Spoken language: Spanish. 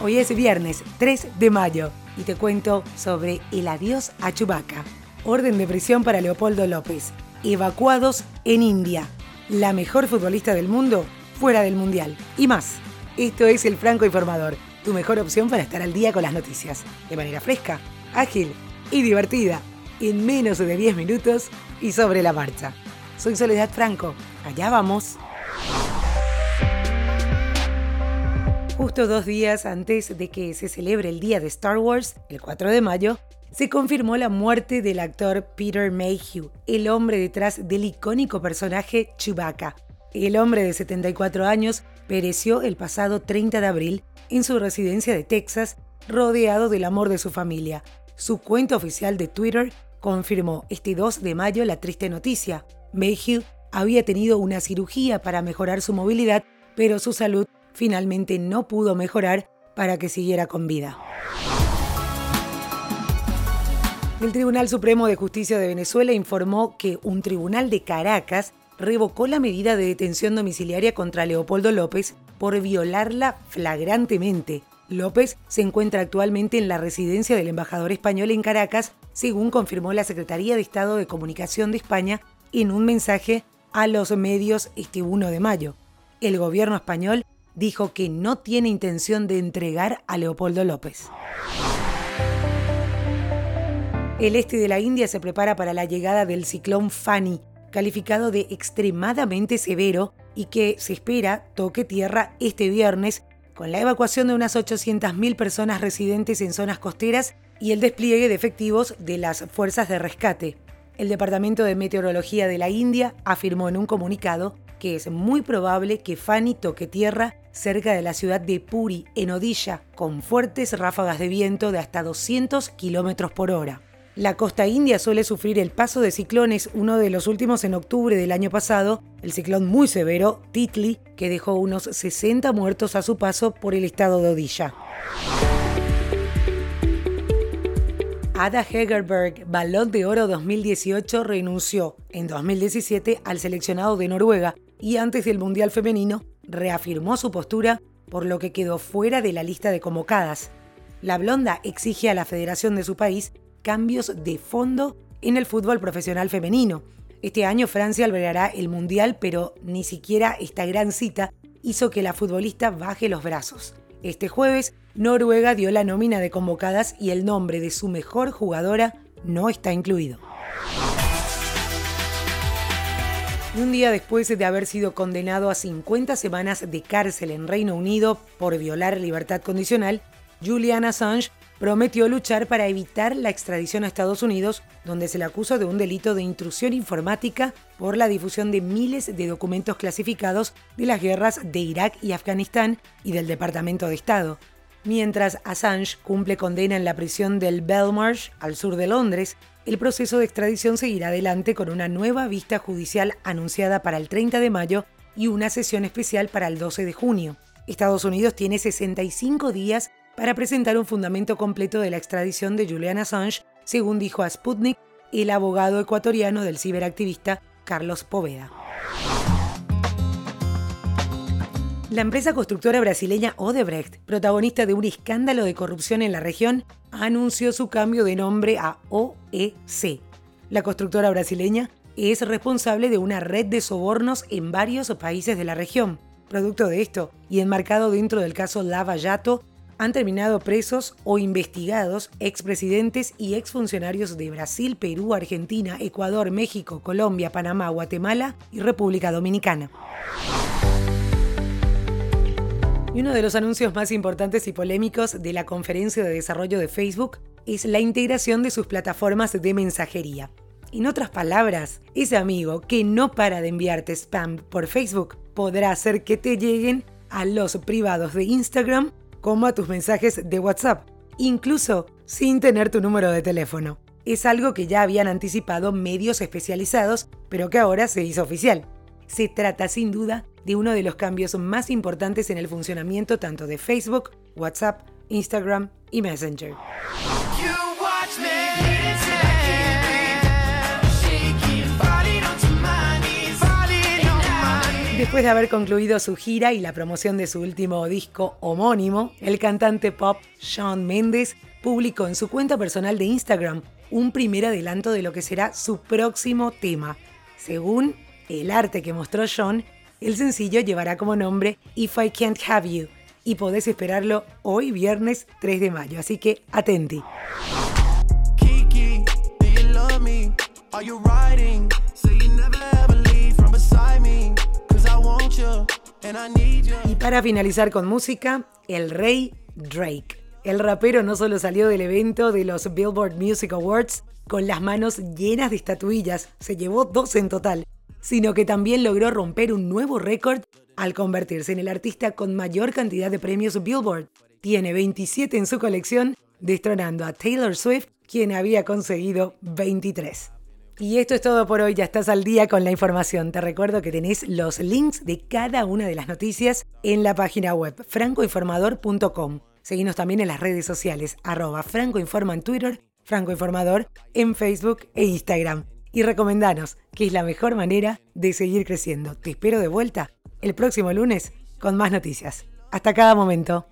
Hoy es viernes 3 de mayo y te cuento sobre el adiós a Chubaca. Orden de prisión para Leopoldo López. Evacuados en India. La mejor futbolista del mundo fuera del Mundial. Y más. Esto es El Franco Informador, tu mejor opción para estar al día con las noticias. De manera fresca, ágil y divertida. En menos de 10 minutos y sobre la marcha. Soy Soledad Franco. Allá vamos. Justo dos días antes de que se celebre el día de Star Wars, el 4 de mayo, se confirmó la muerte del actor Peter Mayhew, el hombre detrás del icónico personaje Chewbacca. El hombre de 74 años pereció el pasado 30 de abril en su residencia de Texas, rodeado del amor de su familia. Su cuenta oficial de Twitter confirmó este 2 de mayo la triste noticia. Mayhew había tenido una cirugía para mejorar su movilidad, pero su salud finalmente no pudo mejorar para que siguiera con vida. El Tribunal Supremo de Justicia de Venezuela informó que un tribunal de Caracas revocó la medida de detención domiciliaria contra Leopoldo López por violarla flagrantemente. López se encuentra actualmente en la residencia del embajador español en Caracas, según confirmó la Secretaría de Estado de Comunicación de España en un mensaje a los medios este 1 de mayo. El gobierno español dijo que no tiene intención de entregar a Leopoldo López. El este de la India se prepara para la llegada del ciclón Fani, calificado de extremadamente severo y que se espera toque tierra este viernes, con la evacuación de unas 800.000 personas residentes en zonas costeras y el despliegue de efectivos de las fuerzas de rescate. El Departamento de Meteorología de la India afirmó en un comunicado que es muy probable que Fani toque tierra cerca de la ciudad de Puri, en Odisha, con fuertes ráfagas de viento de hasta 200 km por hora. La costa india suele sufrir el paso de ciclones, uno de los últimos en octubre del año pasado, el ciclón muy severo, Titli, que dejó unos 60 muertos a su paso por el estado de Odisha. Ada Hegerberg, Balón de Oro 2018, renunció en 2017 al seleccionado de Noruega y antes del Mundial Femenino reafirmó su postura por lo que quedó fuera de la lista de convocadas. La blonda exige a la federación de su país cambios de fondo en el fútbol profesional femenino. Este año Francia albergará el Mundial, pero ni siquiera esta gran cita hizo que la futbolista baje los brazos. Este jueves, Noruega dio la nómina de convocadas y el nombre de su mejor jugadora no está incluido. Un día después de haber sido condenado a 50 semanas de cárcel en Reino Unido por violar libertad condicional, Julian Assange prometió luchar para evitar la extradición a Estados Unidos, donde se le acusa de un delito de intrusión informática por la difusión de miles de documentos clasificados de las guerras de Irak y Afganistán y del Departamento de Estado. Mientras Assange cumple condena en la prisión del Belmarsh, al sur de Londres, el proceso de extradición seguirá adelante con una nueva vista judicial anunciada para el 30 de mayo y una sesión especial para el 12 de junio. Estados Unidos tiene 65 días para presentar un fundamento completo de la extradición de Julian Assange, según dijo a Sputnik el abogado ecuatoriano del ciberactivista Carlos Poveda. La empresa constructora brasileña Odebrecht, protagonista de un escándalo de corrupción en la región, anunció su cambio de nombre a OEC. La constructora brasileña es responsable de una red de sobornos en varios países de la región. Producto de esto, y enmarcado dentro del caso Lava Jato, han terminado presos o investigados expresidentes y exfuncionarios de Brasil, Perú, Argentina, Ecuador, México, Colombia, Panamá, Guatemala y República Dominicana. Y uno de los anuncios más importantes y polémicos de la conferencia de desarrollo de Facebook es la integración de sus plataformas de mensajería. En otras palabras, ese amigo que no para de enviarte spam por Facebook podrá hacer que te lleguen a los privados de Instagram como a tus mensajes de WhatsApp, incluso sin tener tu número de teléfono. Es algo que ya habían anticipado medios especializados, pero que ahora se hizo oficial. Se trata sin duda de uno de los cambios más importantes en el funcionamiento tanto de Facebook, WhatsApp, Instagram y Messenger. Después de haber concluido su gira y la promoción de su último disco homónimo, el cantante pop Shawn Mendes publicó en su cuenta personal de Instagram un primer adelanto de lo que será su próximo tema. Según el arte que mostró Shawn, el sencillo llevará como nombre If I Can't Have You y podés esperarlo hoy viernes 3 de mayo, así que atenti. Y para finalizar con música, el rey Drake. El rapero no solo salió del evento de los Billboard Music Awards con las manos llenas de estatuillas, se llevó dos en total, sino que también logró romper un nuevo récord al convertirse en el artista con mayor cantidad de premios Billboard. Tiene 27 en su colección, destronando a Taylor Swift, quien había conseguido 23. Y esto es todo por hoy, ya estás al día con la información. Te recuerdo que tenés los links de cada una de las noticias en la página web francoinformador.com. Seguinos también en las redes sociales, arroba francoinforma en Twitter, francoinformador en Facebook e Instagram. Y recomendanos, que es la mejor manera de seguir creciendo. Te espero de vuelta el próximo lunes con más noticias. Hasta cada momento.